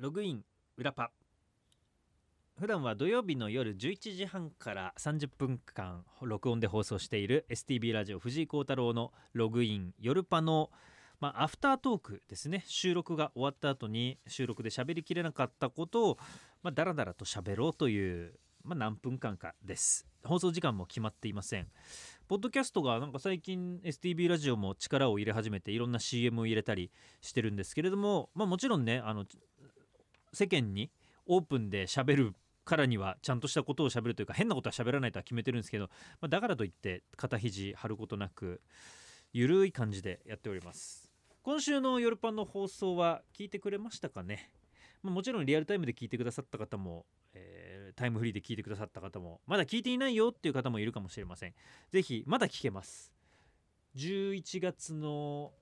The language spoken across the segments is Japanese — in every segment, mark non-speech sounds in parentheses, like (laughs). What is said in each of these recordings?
ログイン裏パ。普段は土曜日の夜11時半から30分間録音で放送している STB ラジオ藤井幸太郎のログイン夜パのまあ、アフタートークですね。収録が終わった後に収録で喋りきれなかったことを、まあ、だらだらと喋ろうという、まあ、何分間かです。放送時間も決まっていません。ポッドキャストがなんか最近 STB ラジオも力を入れ始めていろんな CM を入れたりしてるんですけれども、まあ、もちろんねあの世間にオープンで喋るからにはちゃんとしたことを喋るというか変なことは喋らないとは決めてるんですけど、まあ、だからといって肩肘張ることなくゆるい感じでやっております。今週の夜パンの放送は聞いてくれましたかね、まあ、もちろんリアルタイムで聞いてくださった方も、えータイムフリーで聞いてくださった方もまだ聞いていないよっていう方もいるかもしれません。ぜひまだ聞けます。11月の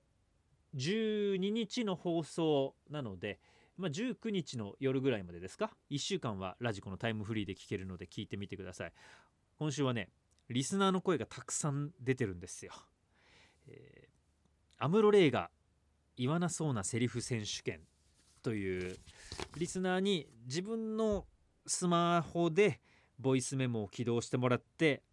12日の放送なのでまあ、19日の夜ぐらいまでですか？1週間はラジコのタイムフリーで聞けるので聞いてみてください。今週はねリスナーの声がたくさん出てるんですよ。えーアムロレイが言わなそうなセリフ選手権というリスナーに自分のスマホでボイスメモを起動してもらって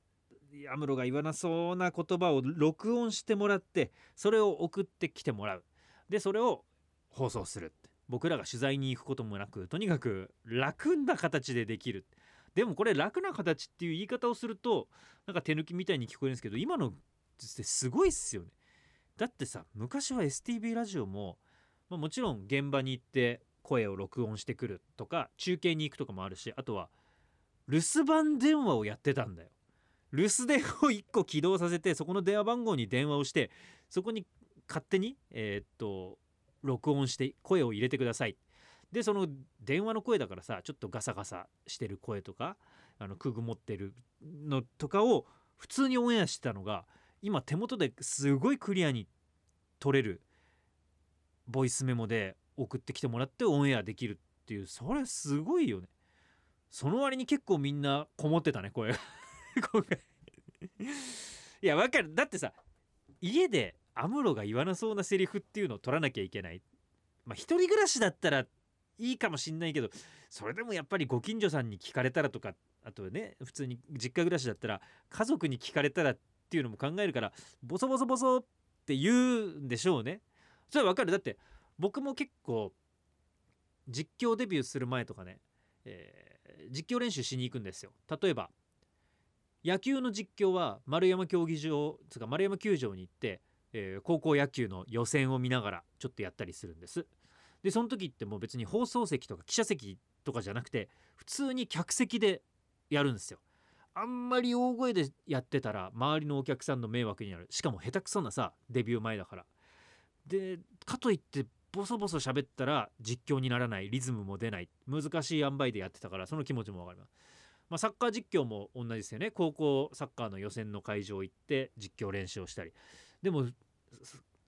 アムロが言わなそうな言葉を録音してもらってそれを送ってきてもらう。でそれを放送する。僕らが取材に行くこともなくとにかく楽な形でできる。でもこれ楽な形っていう言い方をするとなんか手抜きみたいに聞こえるんですけど今のってすごいっすよね。だってさ昔は STB ラジオも、まあ、もちろん現場に行って声を録音してくるとか中継に行くとかもあるしあとは留守番電話をやってたんだよ。留守電を1個起動させてそこの電話番号に電話をしてそこに勝手にえーっと録音して声を入れてください。でその電話の声だからさちょっとガサガサしてる声とかあのくぐもってるのとかを普通にオンエアしてたのが今手元ですごいクリアに取れるボイスメモで送ってきてもらってオンエアできるっていうそれすごいよね。その割に結構みんなこもってたね声。(laughs) が (laughs) いやわかる。だってさ家でアムロが言わなそうなセリフっていうのを取らなきゃいけない。まあ一人暮らしだったらいいかもしんないけどそれでもやっぱりご近所さんに聞かれたらとかあとはね普通に実家暮らしだったら家族に聞かれたらっていうのも考えるからボソボソボソって言うんでしょうね。それはわかる。だって僕も結構実況デビューする前とかね、えー実況練習しに行くんですよ。例えば野球の実況は丸山競技場つか丸山球場に行って、えー高校野球の予選を見ながらちょっとやったりするんです。でその時ってもう別に放送席とか記者席とかじゃなくて普通に客席でやるんですよ。あんまり大声でやってたら周りのお客さんの迷惑になる。しかも下手くそなさデビュー前だから。でかといってボソボソ喋ったら実況にならない。リズムも出ない。難しい塩梅でやってたからその気持ちもわかります、まあ、サッカー実況も同じですよね。高校サッカーの予選の会場行って実況練習をしたり。でも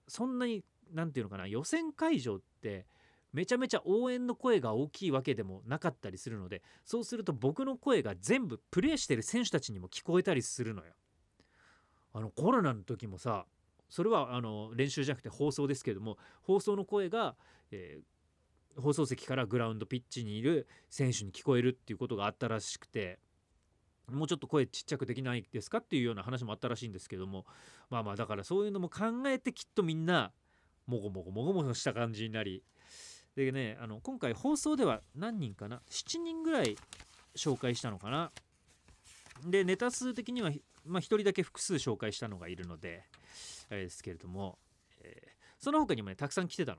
そんなになんていうのかな予選会場ってめちゃめちゃ応援の声が大きいわけでもなかったりするのでそうすると僕の声が全部プレーしてる選手たちにも聞こえたりするのよ。あのコロナの時もさそれはあの練習じゃなくて放送ですけども放送の声が、えー放送席からグラウンドピッチにいる選手に聞こえるっていうことがあったらしくてもうちょっと声ちっちゃくできないですかっていうような話もあったらしいんですけどもまあまあだからそういうのも考えてきっとみんなもごもごもごもごした感じになりでねあの今回放送では何人かな？7人ぐらい紹介したのかな？でネタ数的には、まあ、1人だけ複数紹介したのがいるのであれですけれども、えーその他にもねたくさん来てたの。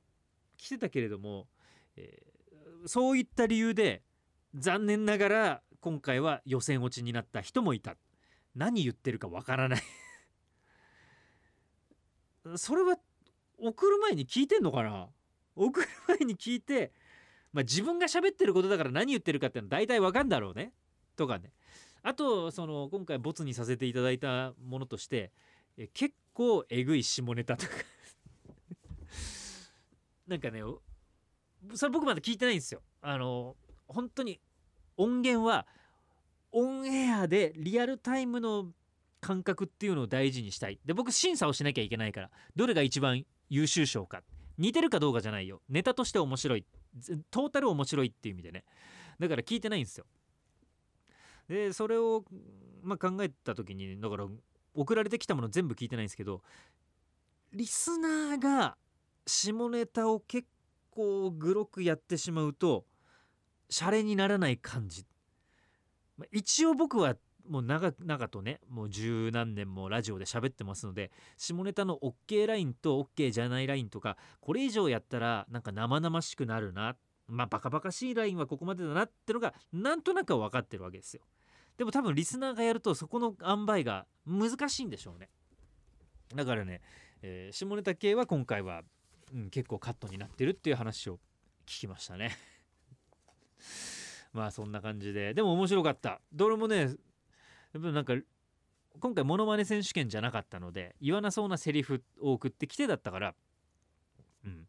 来てたけれども、えーそういった理由で残念ながら今回は予選落ちになった人もいた。何言ってるかわからない。(laughs) それは送る前に聞いてんのかな？送る前に聞いて、まあ、自分が喋ってることだから何言ってるかってのは大体わかんだろうね。とかね。あとその今回ボツにさせていただいたものとしてえ結構えぐい下ネタとか。(laughs) なんかねそれ僕まだ聞いてないんですよ。あの本当に音源はオンエアでリアルタイムの感覚っていうのを大事にしたい。で僕審査をしなきゃいけないからどれが一番優秀賞か。似てるかどうかじゃないよ。ネタとして面白い。トータル面白いっていう意味でね。だから聞いてないんですよ。でそれを、まあ、考えた時にだから送られてきたもの全部聞いてないんですけどリスナーが下ネタを結構グロくやってしまうとシャレにならない感じ、一応僕はもう長々とねもう十何年もラジオで喋ってますので下ネタの OK ラインと OK じゃないラインとかこれ以上やったらなんか生々しくなるなまあバカバカしいラインはここまでだなってのがなんとなく分かってるわけですよ。でも多分リスナーがやるとそこの塩梅が難しいんでしょうね。だからね、えー、下ネタ系は今回は、うん、結構カットになってるっていう話を聞きましたね。まあそんな感じで。でも面白かった。どれもねやっぱなんか今回モノマネ選手権じゃなかったので言わなそうなセリフを送ってきてだったからうん。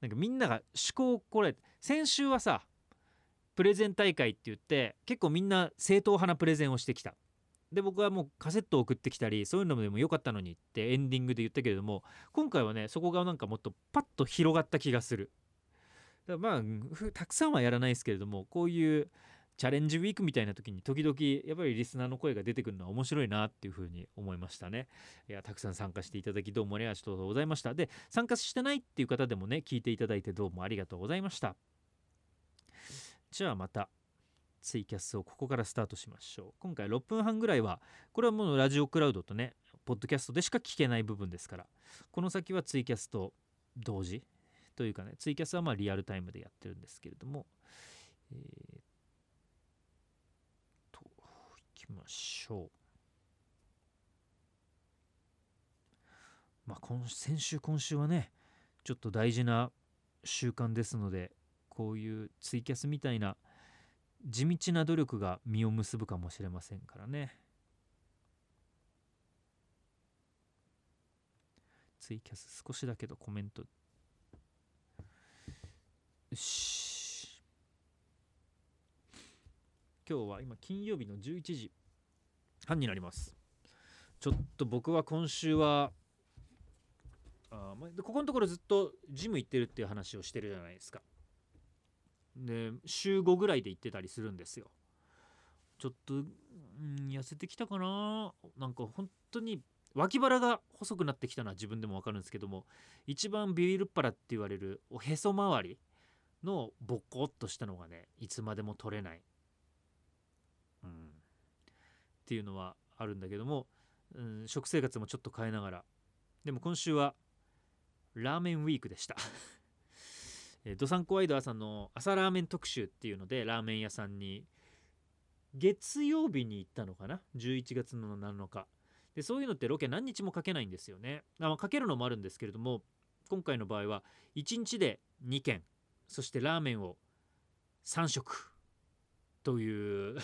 なんかみんなが趣向これ先週はさプレゼン大会って言って結構みんな正統派なプレゼンをしてきた。で僕はもうカセットを送ってきたりそういうのでもよかったのにってエンディングで言ったけれども今回はねそこがなんかもっとパッと広がった気がする。だまあたくさんはやらないですけれどもこういうチャレンジウィークみたいな時に時々やっぱりリスナーの声が出てくるのは面白いなっていうふうに思いましたね。いやたくさん参加していただきどうもありがとうございました。で参加してないっていう方でもね聞いていただいてどうもありがとうございました。じゃあまたツイキャスをここからスタートしましょう。今回6分半ぐらいはこれはもうラジオクラウドとねポッドキャストでしか聞けない部分ですからこの先はツイキャスと同時というかねツイキャスはまあリアルタイムでやってるんですけれどもえー、といきましょう。まあ今先週今週はねちょっと大事な習慣ですのでこういうツイキャスみたいな地道な努力が実を結ぶかもしれませんからね。ツイキャス少しだけどコメントし。今日は今金曜日の11時半になります。ちょっと僕は今週はあここのところずっとジム行ってるっていう話をしてるじゃないですか。で週5ぐらいで行ってたりするんですよ。ちょっと、うん、痩せてきたかな。なんか本当に脇腹が細くなってきたのは自分でも分かるんですけども一番ビビるっ腹って言われるおへそ周りのボコッとしたのがねいつまでも取れない、うん、っていうのはあるんだけども、うん、食生活もちょっと変えながら。でも今週はラーメンウィークでした。(laughs) えー、ドサンコワイド朝の朝ラーメン特集っていうのでラーメン屋さんに月曜日に行ったのかな？11月の7日。でそういうのってロケ何日もかけないんですよね。あかけるのもあるんですけれども今回の場合は1日で2軒そしてラーメンを3食という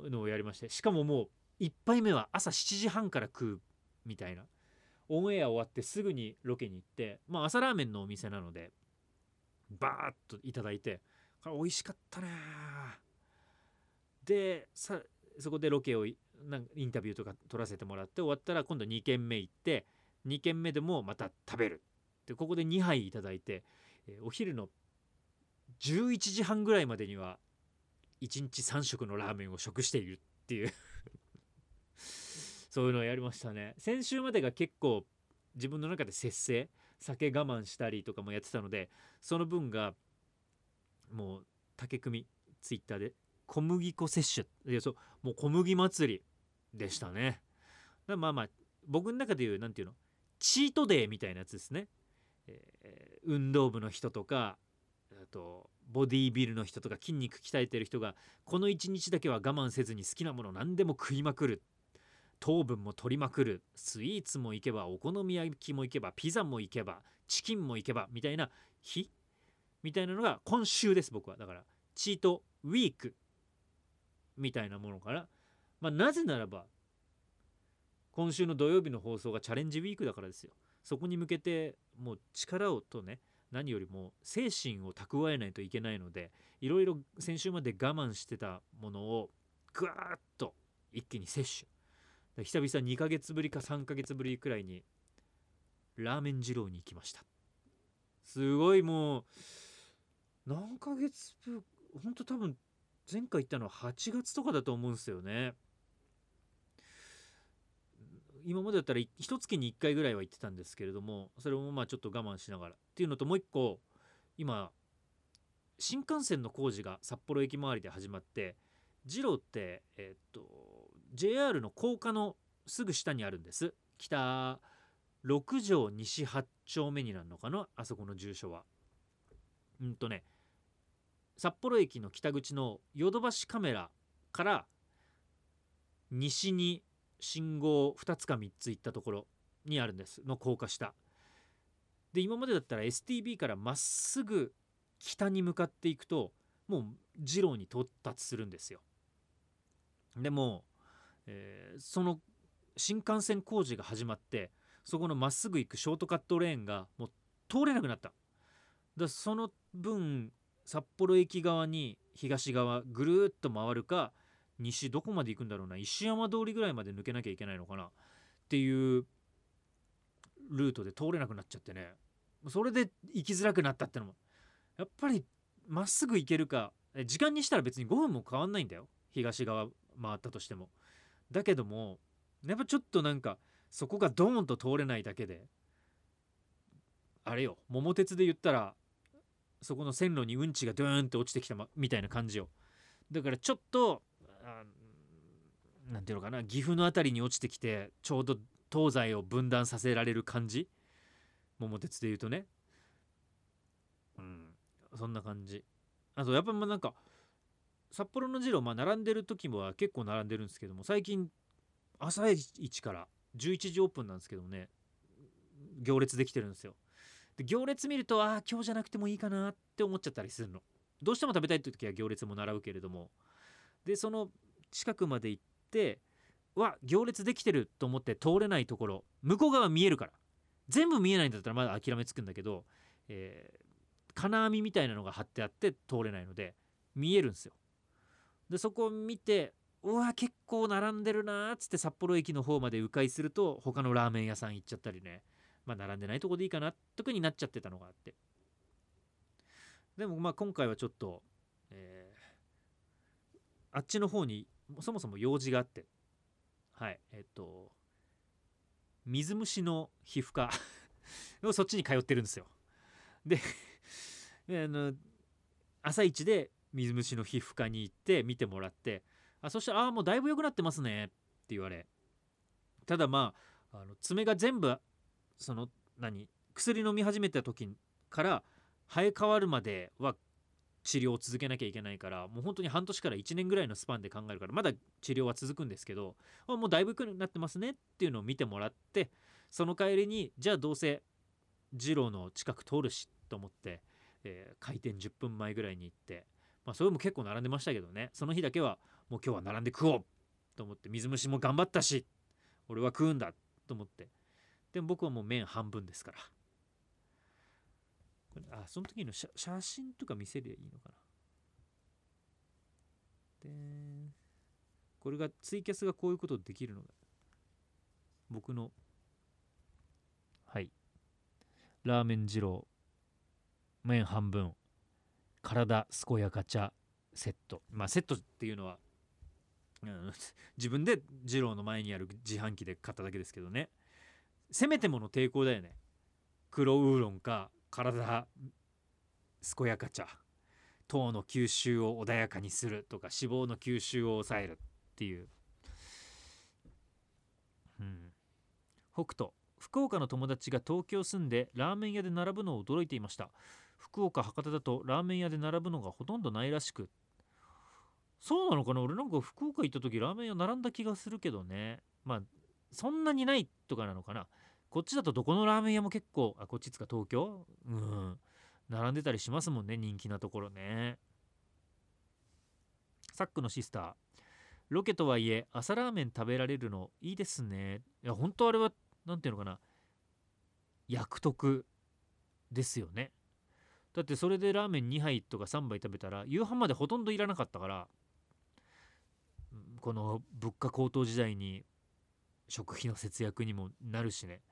のをやりましてしかももう1杯目は朝7時半から食うみたいな。オンエア終わってすぐにロケに行ってまあ朝ラーメンのお店なのでバーッといただいてこれ美味しかったねでさそこでロケをなんインタビューとか撮らせてもらって終わったら今度2軒目行って2軒目でもまた食べる。でここで2杯いただいて、えお昼の11時半ぐらいまでには1日3食のラーメンを食しているっていう。(laughs) そういうのをやりましたね。先週までが結構自分の中で節制酒我慢したりとかもやってたのでその分がもう竹組ツイッターで小麦粉摂取いやそうもう小麦祭りでしたね。だまあまあ僕の中でいう何て言うのチートデーみたいなやつですね、え、運動部の人とかあとボディービルの人とか筋肉鍛えてる人がこの1日だけは我慢せずに好きなもの何でも食いまくる。糖分も取りまくる。スイーツもいけばお好み焼きもいけばピザもいけばチキンもいけばみたいな日？みたいなのが今週です僕は。だからチートウィーク。みたいなものから。まあなぜならば今週の土曜日の放送がチャレンジウィークだからですよ。そこに向けてもう力をとね何よりも精神を蓄えないといけないのでいろいろ先週まで我慢してたものをぐわーっと一気に摂取。久々2ヶ月ぶりか3ヶ月ぶりくらいにラーメン二郎に行きました。すごいもう何ヶ月分ほんと多分前回行ったのは8月とかだと思うんですよね。今までだったら一月に1回ぐらいは行ってたんですけれどもそれもまあちょっと我慢しながらっていうのともう一個今新幹線の工事が札幌駅周りで始まって二郎ってえっと JR の高架のすぐ下にあるんです。北6条西8丁目になるのかなあそこの住所は。うんとね札幌駅の北口のヨドバシカメラから西に信号2つか3つ行ったところにあるんです。の高架下で今までだったら STB からまっすぐ北に向かっていくともう二郎に到達するんですよ。でも、えー、その新幹線工事が始まってそこのまっすぐ行くショートカットレーンがもう通れなくなった。だその分札幌駅側に東側ぐるっと回るか西どこまで行くんだろうな。石山通りぐらいまで抜けなきゃいけないのかな。っていうルートで通れなくなっちゃってね。それで行きづらくなったってのも。やっぱりまっすぐ行けるか。時間にしたら別に5分も変わんないんだよ。東側回ったとしても。だけどもやっぱちょっとなんかそこがドーンと通れないだけであれよ桃鉄で言ったらそこの線路にうんちがドーンって落ちてきた、みたいな感じよ。だからちょっと何ていうのかな岐阜の辺りに落ちてきてちょうど東西を分断させられる感じ？桃鉄で言うとね。うんそんな感じ。あとやっぱまあなんか札幌の二郎まあ並んでる時もは結構並んでるんですけども最近朝一から11時オープンなんですけどもね行列できてるんですよ。で行列見るとああ今日じゃなくてもいいかなって思っちゃったりするの。どうしても食べたいって時は行列も並ぶけれどもでその近くまで行ってわ行列できてると思って通れないところ向こう側見えるから。全部見えないんだったらまだ諦めつくんだけど、えー、金網みたいなのが張ってあって通れないので見えるんですよ。でそこを見てうわ結構並んでるなーっつって札幌駅の方まで迂回すると他のラーメン屋さん行っちゃったりねまあ並んでないとこでいいかな特になっちゃってたのがあって。でもまあ今回はちょっと、えー、あっちの方にそもそも用事があって。はい。えっと水虫の皮膚科 (laughs) をそっちに通ってるんですよ。であの朝一で水虫の皮膚科に行って見てもらってあそしたら「ああもうだいぶ良くなってますね」って言われ。ただまああの爪が全部その何薬飲み始めた時から生え変わるまでは治療を続けなきゃいけないからもう本当に半年から1年ぐらいのスパンで考えるからまだ治療は続くんですけどもうだいぶ良くなってますねっていうのを見てもらってその帰りにじゃあどうせ二郎の近く通るしと思って、えー、開店10分前ぐらいに行ってまあそれも結構並んでましたけどね。その日だけはもう今日は並んで食おうと思って水虫も頑張ったし俺は食うんだと思って。でも僕はもう麺半分ですから。あその時の写真とか見せりゃいいのかな。でこれがツイキャスがこういうことできるのが僕のはい。ラーメン二郎麺半分体健やか茶セット。まあセットっていうのは、(laughs) 自分で二郎の前にある自販機で買っただけですけどね。せめてもの抵抗だよね。黒ウーロンか体健やか茶糖の吸収を穏やかにするとか脂肪の吸収を抑えるってい。う、うん、北斗福岡の友達が東京住んでラーメン屋で並ぶのを驚い。てい。ました福岡博多だとラーメン屋で並ぶのがほとんどない。らしくそうなのかな俺なんか福岡行った時ラーメン屋並んだ気がするけどねまあそんなにない。とかなのかなこっちだとどこのラーメン屋も結構あこっちつか東京？うん。並んでたりしますもんね人気なところね。サックのシスター。ロケとはいえ朝ラーメン食べられるのいいですね。いや本当あれは何ていうのかな。役得ですよね。だってそれでラーメン2杯とか3杯食べたら夕飯までほとんどいらなかったからこの物価高騰時代に食費の節約にもなるしね。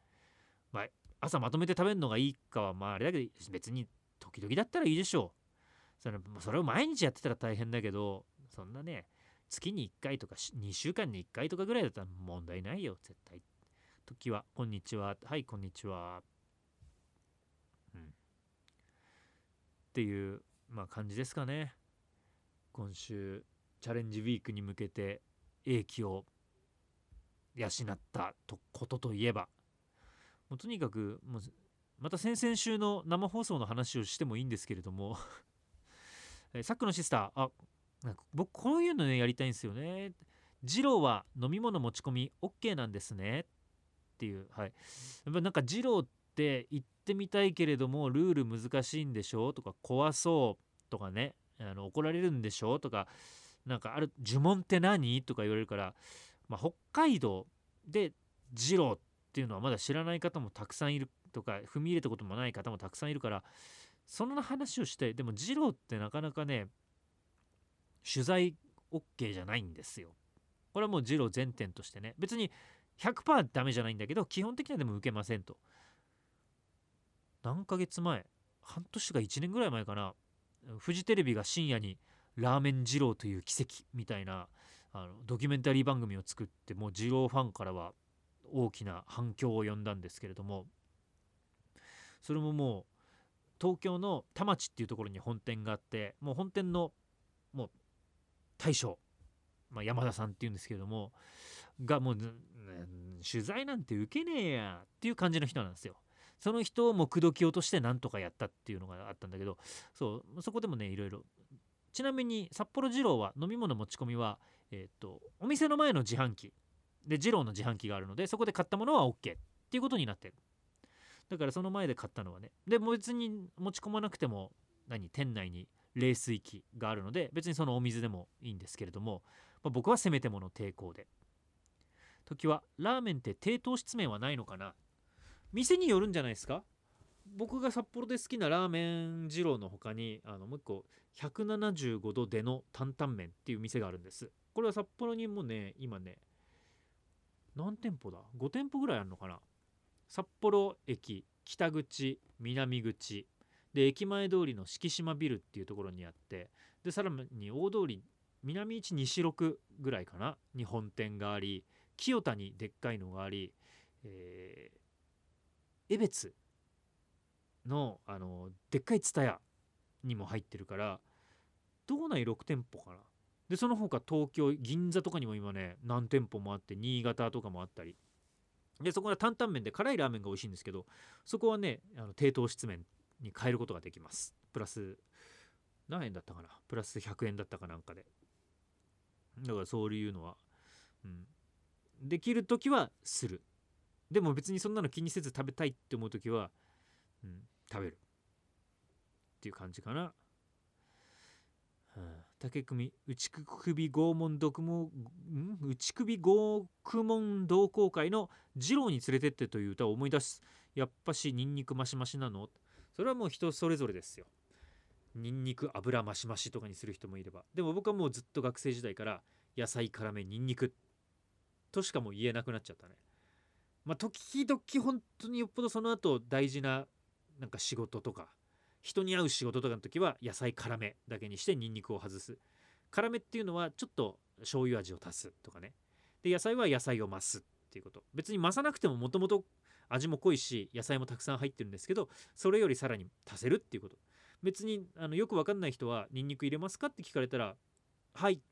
まあ朝まとめて食べるのがいいかはまああれだけど別に時々だったらいいでしょう。それそれを毎日やってたら大変だけどそんなね月に1回とか2週間に1回とかぐらいだったら問題ないよ。絶対。時はこんにちは。はいこんにちは。うん。っていうまあ感じですかね。今週チャレンジウィークに向けて英気を養ったとことといえば。もうとにかくもうまた先々週の生放送の話をしてもいいんですけれども。(laughs) えサックのシスター。あなんか僕こういうのねやりたいんですよね。二郎は飲み物持ち込み OK なんですね。っていうはい。やっぱなんか二郎って言ってみたいけれどもルール難しいんでしょ？とか怖そうとかね。あの怒られるんでしょ？とかなんかある呪文って何？とか言われるから、まあ、北海道で二郎っっていうのはまだ知らない方もたくさんいるとか踏み入れたこともない方もたくさんいるからそんな話をしてでも二郎ってなかなかね取材 OK じゃないんですよ。これはもう二郎全点としてね別に100%ダメじゃないんだけど基本的にはでも受けませんと。何ヶ月前半年か1年ぐらい前かなフジテレビが深夜に「ラーメン二郎という奇跡」みたいなあのドキュメンタリー番組を作ってもう二郎ファンからは大きな反響を呼んだんですけれどもそれももう東京の田町っていうところに本店があってもう本店のもう大将、まあ、山田さんっていうんですけれどもがもう、取材なんて受けねえやっていう感じの人なんですよ。その人をもう口説き落としてなんとかやったっていうのがあったんだけどそうそこでもねいろいろちなみに札幌二郎は飲み物持ち込みは、えーと、お店の前の自販機で二郎の自販機があるのでそこで買ったものは OK っていうことになってる。だからその前で買ったのはね。でも別に持ち込まなくても何店内に冷水器があるので別にそのお水でもいいんですけれども、まあ、僕はせめてもの抵抗で。時はラーメンって低糖質麺はないのかな。店によるんじゃないですか。僕が札幌で好きなラーメン二郎の他にあのもう一個175度での担々麺っていう店があるんです。これは札幌にもね今ね何店舗だ？5店舗ぐらいあるのかな？札幌駅北口南口。で駅前通りの敷島ビルっていうところにあってでさらに大通り南一西六ぐらいかな？に本店があり清田にでっかいのがあり、えー江別のあのでっかい蔦屋にも入ってるから道内6店舗かな？でその他東京銀座とかにも今ね何店舗もあって新潟とかもあったり。でそこは担々麺で辛いラーメンが美味しいんですけどそこはねあの低糖質麺に変えることができます。プラス何円だったかな？プラス100円だったかなんかで。だからそういうのは、うん、できる時はする。でも別にそんなの気にせず食べたいって思う時は、うん、食べる。っていう感じかな。はあ、竹組内首拷問読問内首拷問同好会の二郎に連れてってという歌を思い出す。やっぱしニンニクマシマシなの？それはもう人それぞれですよ。ニンニク油マシマシとかにする人もいれば。でも僕はもうずっと学生時代から野菜辛めニンニクとしかも言えなくなっちゃったね。まあ、時々本当によっぽどその後大事ななんか仕事とか人に会う仕事とかの時は野菜辛めだけにしてニンニクを外す。辛めっていうのはちょっと醤油味を足すとかね。で野菜は野菜を増すっていうこと。別に増さなくてももともと味も濃いし野菜もたくさん入ってるんですけどそれよりさらに足せるっていうこと。別にあのよくわかんない人はニンニク入れますかって聞かれたらはい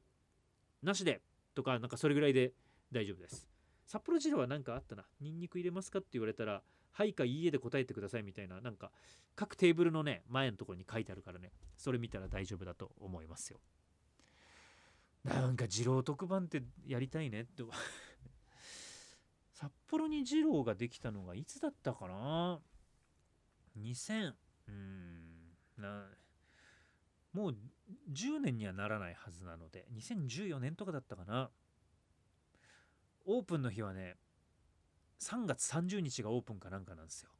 なしでとかなんかそれぐらいで大丈夫です。札幌二郎は何かあったな。ニンニク入れますかって言われたら、はいかいいえで答えてくださいみたいな、なんか各テーブルのね、前のところに書いてあるからね、それ見たら大丈夫だと思いますよ。なんか二郎特番ってやりたいねって (laughs) 札幌に二郎ができたのがいつだったかな ?2000、うん、な、もう10年にはならないはずなので、2014年とかだったかなオープンの日はね3月30日がオープンかなんかなんですよ。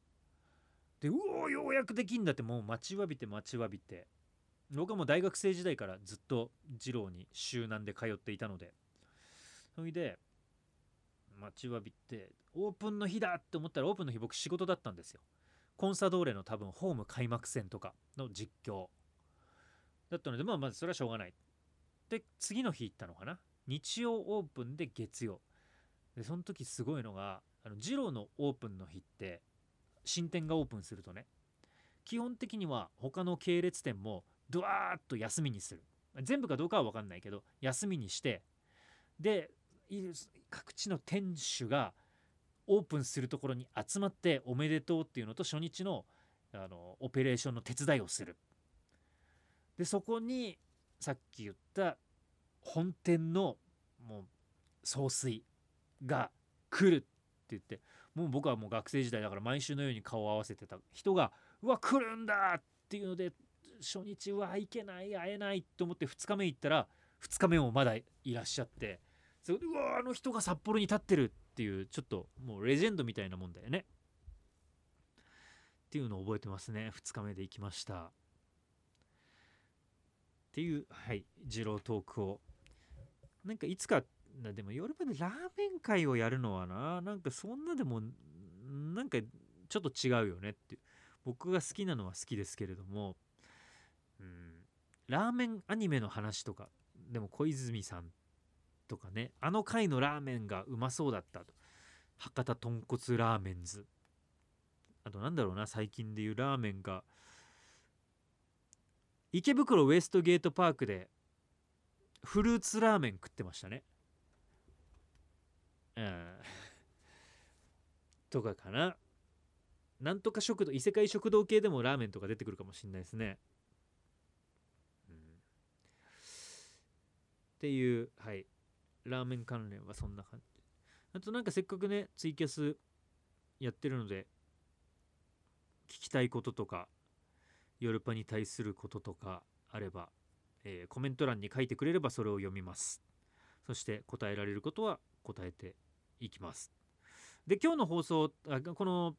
でうおようやくできんだってもう待ちわびて待ちわびて。僕はもう大学生時代からずっと二郎に週南で通っていたので。それで待ちわびてオープンの日だって思ったらオープンの日僕仕事だったんですよ。コンサドーレの多分ホーム開幕戦とかの実況。だったのでまあまあそれはしょうがない。で次の日行ったのかな。日曜オープンで月曜。でその時すごいのがあの二郎のオープンの日って新店がオープンするとね基本的には他の系列店もドワーッと休みにする。全部かどうかは分かんないけど休みにしてで各地の店主がオープンするところに集まっておめでとうっていうのと初日のあのオペレーションの手伝いをする。でそこにさっき言った本店のもう総帥が来る言ってもう僕はもう学生時代だから毎週のように顔を合わせてた人がうわ来るんだっていうので初日はいけない会えないと思って2日目行ったら2日目もまだいらっしゃってそうわあの人が札幌に立ってるっていうちょっともうレジェンドみたいなもんだよね。っていうのを覚えてますね。2日目で行きました。っていうはい二郎トークを。なんかいつかでも夜までラーメン会をやるのはななんかそんなでもなんかちょっと違うよねって僕が好きなのは好きですけれどもうんラーメンアニメの話とかでも小泉さんとかねあの回のラーメンがうまそうだったと。博多豚骨ラーメンズ。あとなんだろうな最近でいうラーメンが。池袋ウエストゲートパークでフルーツラーメン食ってましたねうんとかかな。なんとか食堂異世界食堂系でもラーメンとか出てくるかもしれないですね、うん、っていうはい。ラーメン関連はそんな感じ。あとなんかせっかくねツイキャスやってるので聞きたいこととかヨルパに対することとかあれば、えー、コメント欄に書いてくれればそれを読みます。そして答えられることは答えていきます。で今日の放送あこの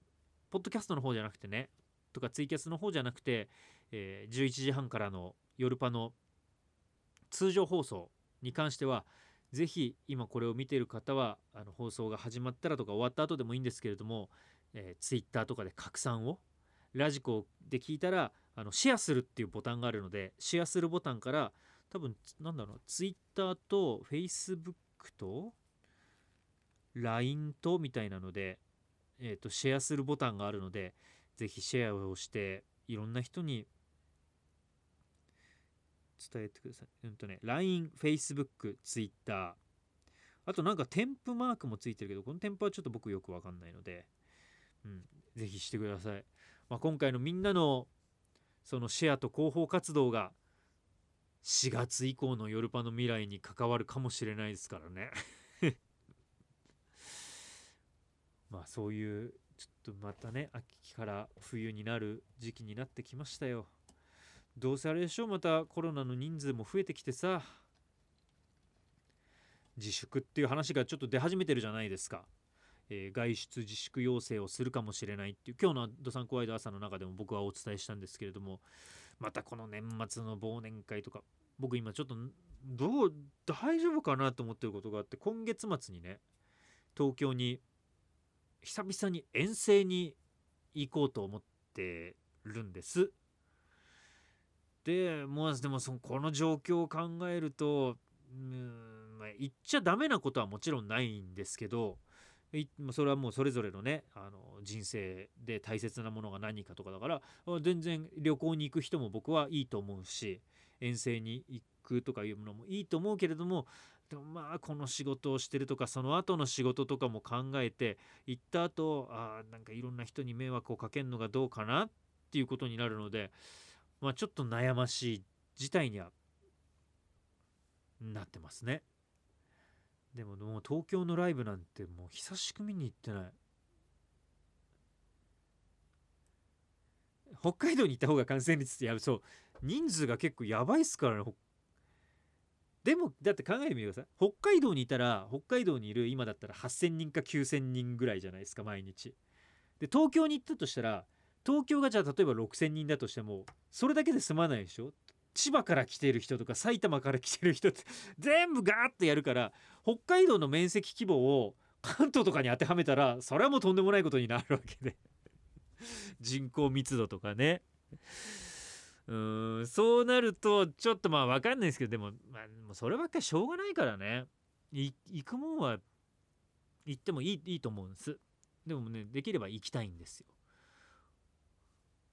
ポッドキャストの方じゃなくてねとかツイキャスの方じゃなくて、えー、11時半からの夜パの通常放送に関してはぜひ今これを見ている方はあの放送が始まったらとか終わった後でもいいんですけれども、えー、ツイッターとかで拡散をラジコで聞いたらあのシェアするっていうボタンがあるのでシェアするボタンから多分なんだろうツイッターとフェイスブックと LINE とみたいなので、えーと、シェアするボタンがあるのでぜひシェアをしていろんな人に伝えてください。うんとね、LINE、Facebook、Twitter。あとなんか添付マークもついてるけど、この添付はちょっと僕よくわかんないので、うん、ぜひしてください。まあ、今回のみんなのそのシェアと広報活動が4月以降のヨルパの未来に関わるかもしれないですからねまあそういうちょっとまたね秋から冬になる時期になってきましたよ。どうせあれでしょまたコロナの人数も増えてきてさ。自粛っていう話がちょっと出始めてるじゃないですか。えー、外出自粛要請をするかもしれないっていう。今日の「ドサンコワイド朝」の中でも僕はお伝えしたんですけれどもまたこの年末の忘年会とか僕今ちょっとどう大丈夫かなと思ってることがあって今月末にね東京に久々に遠征に行こうと思ってるんです。でもうでもそのこの状況を考えるとうん、まあ、言っちゃダメなことはもちろんないんですけどそれはもうそれぞれのねあの人生で大切なものが何かとかだから全然旅行に行く人も僕はいいと思うし遠征に行くとかいうものもいいと思うけれどもでもまあこの仕事をしてるとかその後の仕事とかも考えて行った後あなんかいろんな人に迷惑をかけるのがどうかなっていうことになるので、まあ、ちょっと悩ましい事態にはなってますね。でももう東京のライブなんてもう久しく見に行ってない。北海道に行った方が感染率ってやるそう。人数が結構やばいっすからねでもだって考えてみてください。北海道にいたら北海道にいる今だったら8,000人か9,000人ぐらいじゃないですか毎日。で東京に行ったとしたら東京がじゃあ例えば6,000人だとしてもそれだけで済まないでしょ？千葉から来てる人とか埼玉から来てる人って全部ガーッとやるから北海道の面積規模を関東とかに当てはめたらそれはもうとんでもないことになるわけで。人口密度とかね。うーんそうなるとちょっとまあ分かんないですけどでも,、もうそればっかりしょうがないからね。行くもんは行ってもいいいいと思うんです。でもねできれば行きたいんですよ。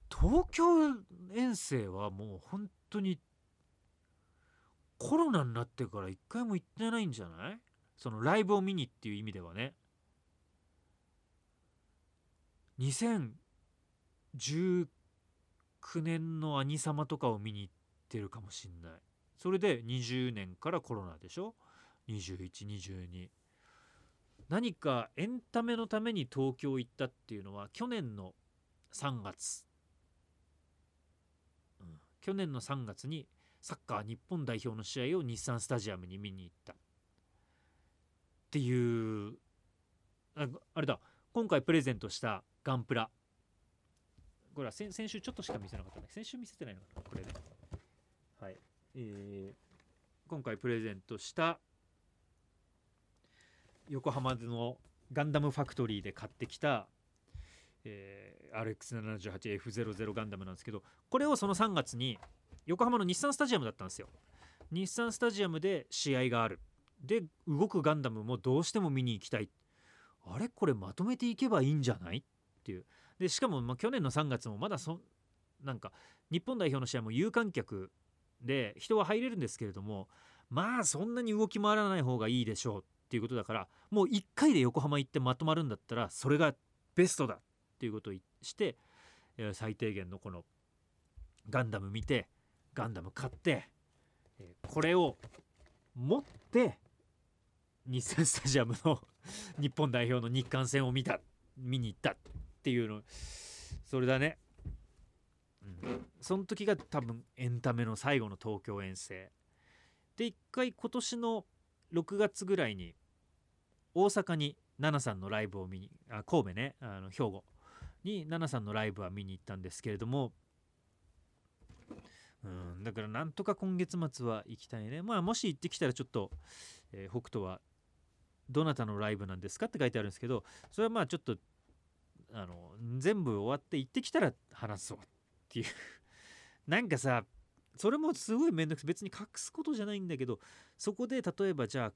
東京遠征はもう本当にコロナになってから一回も行ってないんじゃない？そのライブを見にっていう意味ではね。2019年の兄様とかを見に行ってるかもしんない。それで20年からコロナでしょ？2122何かエンタメのために東京行ったっていうのは去年の3月、うん、去年の3月にサッカー日本代表の試合を日産スタジアムに見に行った。っていうああれだ。今回プレゼントしたガンプラ。これは先先週ちょっとしか見せなかったね先週見せてないのかなこれねはい。えー、今回プレゼントした横浜のガンダムファクトリーで買ってきた、えー、RX78F00 ガンダムなんですけどこれをその3月に横浜の日産スタジアムだったんですよ。日産スタジアムで試合がある。で動くガンダムもどうしても見に行きたい。あれ？これまとめていけばいいんじゃない？っていう。でしかもま去年の3月もまだそなんか日本代表の試合も有観客で人は入れるんですけれどもまあそんなに動き回らない方がいいでしょうっていうことだからもう1回で横浜行ってまとまるんだったらそれがベストだっていうことをして最低限のこのガンダム見てガンダム買ってこれを持って日産スタジアムの日本代表の日韓戦を見た見に行ったっていうのそれだね、その時が多分エンタメの最後の東京遠征。で一回今年の6月ぐらいに大阪に奈々さんのライブを見にあ神戸ねあの兵庫。に奈々さんのライブは見に行ったんですけれども。うんだからなんとか今月末は行きたいね。まあもし行ってきたらちょっと、えー、北斗はどなたのライブなんですかって書いてあるんですけどそれはまあちょっとあの全部終わって行ってきたら話そう。っていう。(laughs) なんかさそれもすごい面倒くさい。別に隠すことじゃないんだけどそこで例えばじゃあ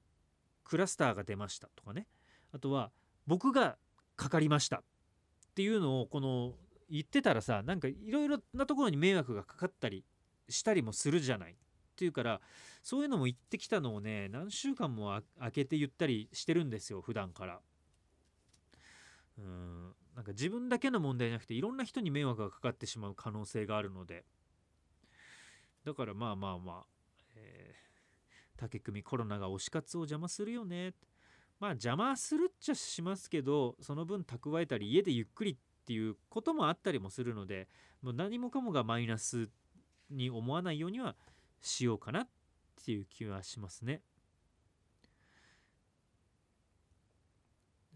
クラスターが出ましたとかね。あとは僕がかかりましたっていうのをこの言ってたらさなんかいろいろなところに迷惑がかかったりしたりもするじゃないっていうからそういうのも言ってきたのをね何週間も空けて言ったりしてるんですよ普段から。うん。なんか自分だけの問題じゃなくていろんな人に迷惑がかかってしまう可能性があるのでだからまあまあまあ、えー、竹組コロナが推し活を邪魔するよねまあ邪魔するっちゃしますけどその分蓄えたり家でゆっくりっていうこともあったりもするのでもう何もかもがマイナスに思わないようにはしようかなっていう気はしますね。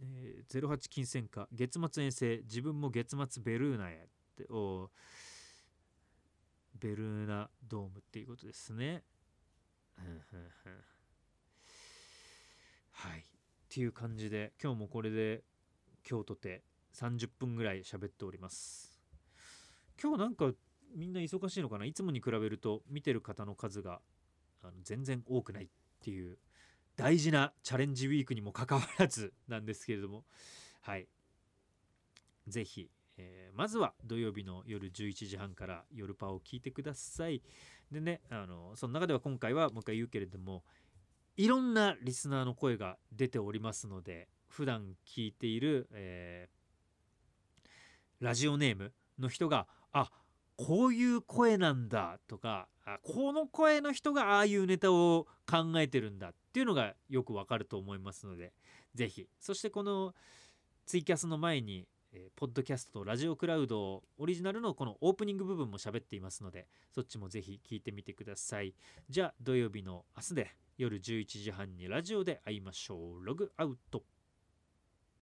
えー、08金銭化月末遠征。自分も月末ベルーナへって。おベルーナドームっていうことですね。はい。っていう感じで今日もこれで今日とて30分ぐらい喋っております。今日なんかみんな忙しいのかな？いつもに比べると見てる方の数があの全然多くないっていう大事なチャレンジウィークにもかかわらずなんですけれども。はい。是非、えー、まずは土曜日の夜11時半から夜パを聞いてください。でねあのその中では今回はもう一回言うけれどもいろんなリスナーの声が出ておりますので普段聞いている、えー、ラジオネームの人があこういう声なんだとかあこの声の人がああいうネタを考えてるんだっていうのがよくわかると思いますので是非そしてこのツイキャスの前にえー、ポッドキャストとラジオクラウドオリジナルのこのオープニング部分も喋っていますのでそっちもぜひ聞いてみてください。じゃあ土曜日の明日で夜11時半にラジオで会いましょう。ログアウト。